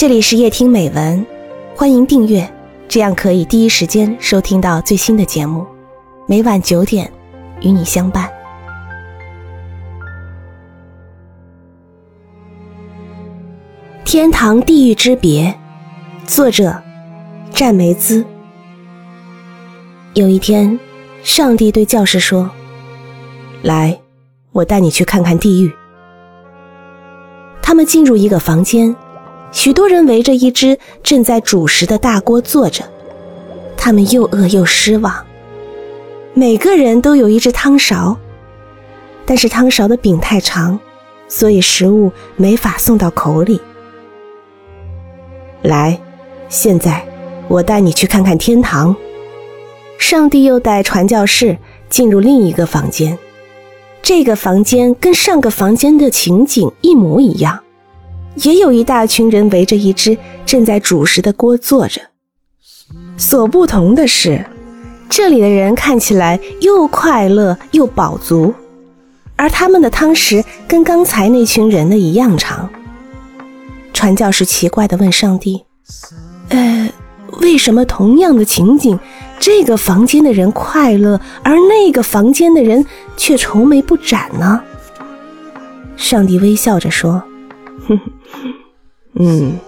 这里是夜听美文，欢迎订阅，这样可以第一时间收听到最新的节目。每晚九点，与你相伴。天堂地狱之别，作者：占梅兹。有一天，上帝对教士说：“来，我带你去看看地狱。”他们进入一个房间。许多人围着一只正在煮食的大锅坐着，他们又饿又失望。每个人都有一只汤勺，但是汤勺的柄太长，所以食物没法送到口里。来，现在我带你去看看天堂。上帝又带传教士进入另一个房间，这个房间跟上个房间的情景一模一样。也有一大群人围着一只正在煮食的锅坐着，所不同的是，这里的人看起来又快乐又饱足，而他们的汤匙跟刚才那群人的一样长。传教士奇怪地问上帝：“呃，为什么同样的情景，这个房间的人快乐，而那个房间的人却愁眉不展呢？”上帝微笑着说。哼，嗯，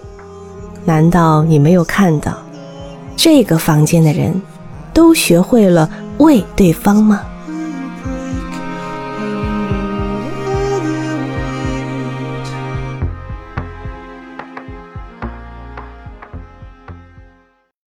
难道你没有看到，这个房间的人都学会了为对方吗？